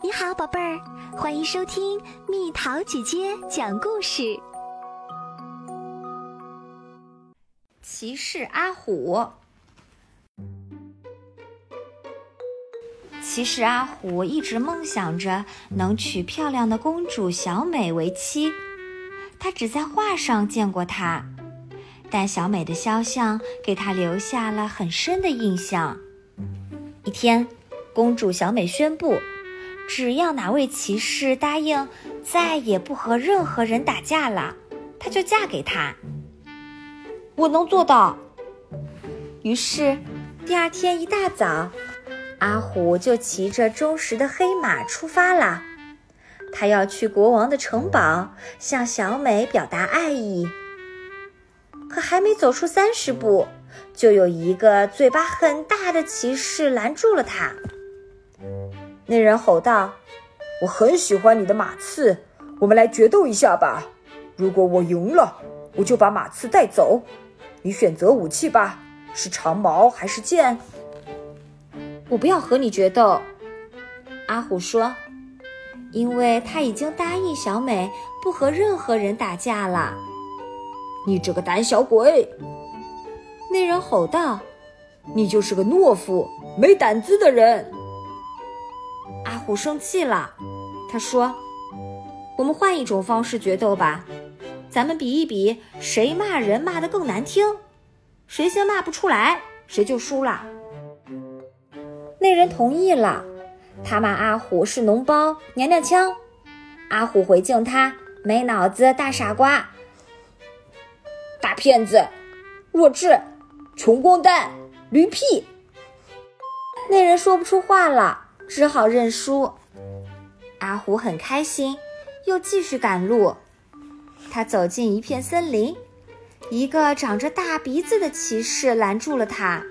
你好，宝贝儿，欢迎收听蜜桃姐姐讲故事。骑士阿虎，骑士阿虎一直梦想着能娶漂亮的公主小美为妻。他只在画上见过她，但小美的肖像给他留下了很深的印象。一天，公主小美宣布。只要哪位骑士答应再也不和任何人打架了，她就嫁给他。我能做到。于是，第二天一大早，阿虎就骑着忠实的黑马出发了。他要去国王的城堡，向小美表达爱意。可还没走出三十步，就有一个嘴巴很大的骑士拦住了他。那人吼道：“我很喜欢你的马刺，我们来决斗一下吧。如果我赢了，我就把马刺带走。你选择武器吧，是长矛还是剑？”“我不要和你决斗。”阿虎说，“因为他已经答应小美不和任何人打架了。”“你这个胆小鬼！”那人吼道，“你就是个懦夫，没胆子的人。”虎生气了，他说：“我们换一种方式决斗吧，咱们比一比谁骂人骂得更难听，谁先骂不出来，谁就输了。”那人同意了，他骂阿虎是脓包、娘娘腔。阿虎回敬他：“没脑子，大傻瓜，大骗子，弱智，穷光蛋，驴屁。”那人说不出话了。只好认输。阿虎很开心，又继续赶路。他走进一片森林，一个长着大鼻子的骑士拦住了他：“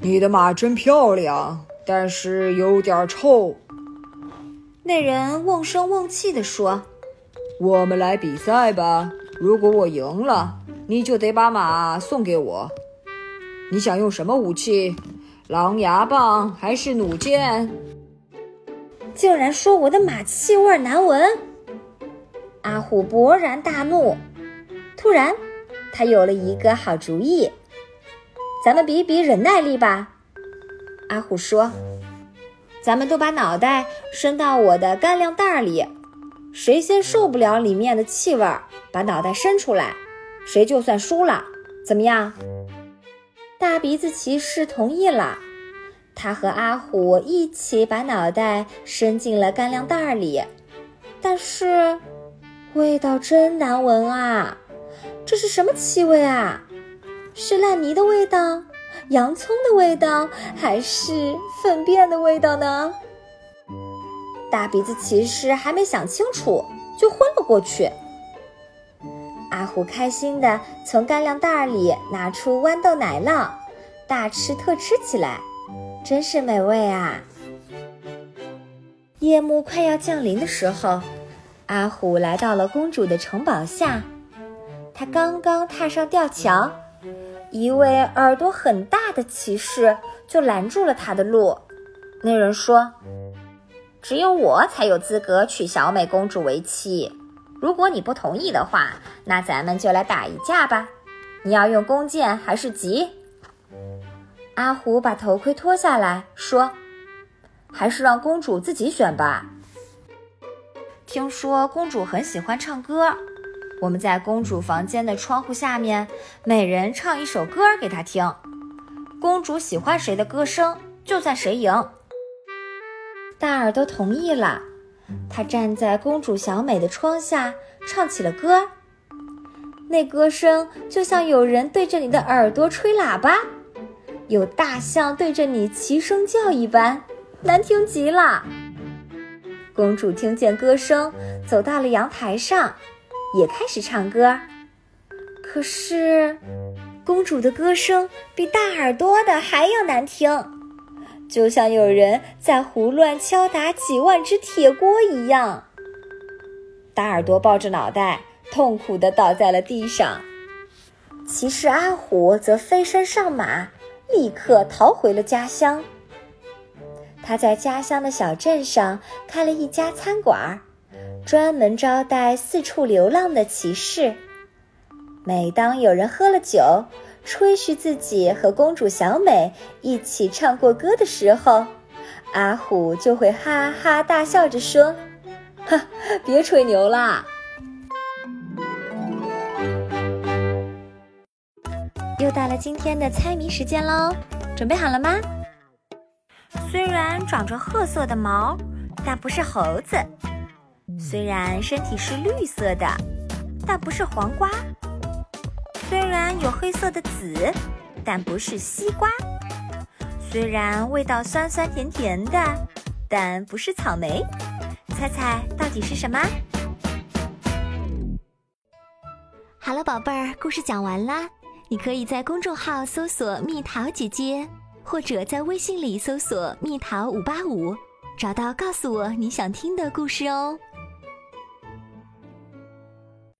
你的马真漂亮，但是有点臭。”那人瓮声瓮气地说：“我们来比赛吧，如果我赢了，你就得把马送给我。你想用什么武器？”狼牙棒还是弩箭？竟然说我的马气味难闻！阿虎勃然大怒。突然，他有了一个好主意：咱们比比忍耐力吧。阿虎说：“咱们都把脑袋伸到我的干粮袋里，谁先受不了里面的气味，把脑袋伸出来，谁就算输了。怎么样？”大鼻子骑士同意了，他和阿虎一起把脑袋伸进了干粮袋里，但是味道真难闻啊！这是什么气味啊？是烂泥的味道、洋葱的味道，还是粪便的味道呢？大鼻子骑士还没想清楚，就昏了过去。阿虎开心地从干粮袋里拿出豌豆奶酪，大吃特吃起来，真是美味啊！夜幕快要降临的时候，阿虎来到了公主的城堡下。他刚刚踏上吊桥，一位耳朵很大的骑士就拦住了他的路。那人说：“只有我才有资格娶小美公主为妻。”如果你不同意的话，那咱们就来打一架吧。你要用弓箭还是戟？阿虎把头盔脱下来说：“还是让公主自己选吧。”听说公主很喜欢唱歌，我们在公主房间的窗户下面，每人唱一首歌给她听。公主喜欢谁的歌声，就算谁赢。大耳朵同意了。他站在公主小美的窗下，唱起了歌。那歌声就像有人对着你的耳朵吹喇叭，有大象对着你齐声叫一般，难听极了。公主听见歌声，走到了阳台上，也开始唱歌。可是，公主的歌声比大耳朵的还要难听。就像有人在胡乱敲打几万只铁锅一样。大耳朵抱着脑袋，痛苦地倒在了地上。骑士阿虎则飞身上马，立刻逃回了家乡。他在家乡的小镇上开了一家餐馆，专门招待四处流浪的骑士。每当有人喝了酒，吹嘘自己和公主小美一起唱过歌的时候，阿虎就会哈哈大笑着说：“哈，别吹牛啦！”又到了今天的猜谜时间喽，准备好了吗？虽然长着褐色的毛，但不是猴子；虽然身体是绿色的，但不是黄瓜。虽然有黑色的籽，但不是西瓜；虽然味道酸酸甜甜的，但不是草莓。猜猜到底是什么？好了，宝贝儿，故事讲完啦。你可以在公众号搜索“蜜桃姐姐”，或者在微信里搜索“蜜桃五八五”，找到告诉我你想听的故事哦。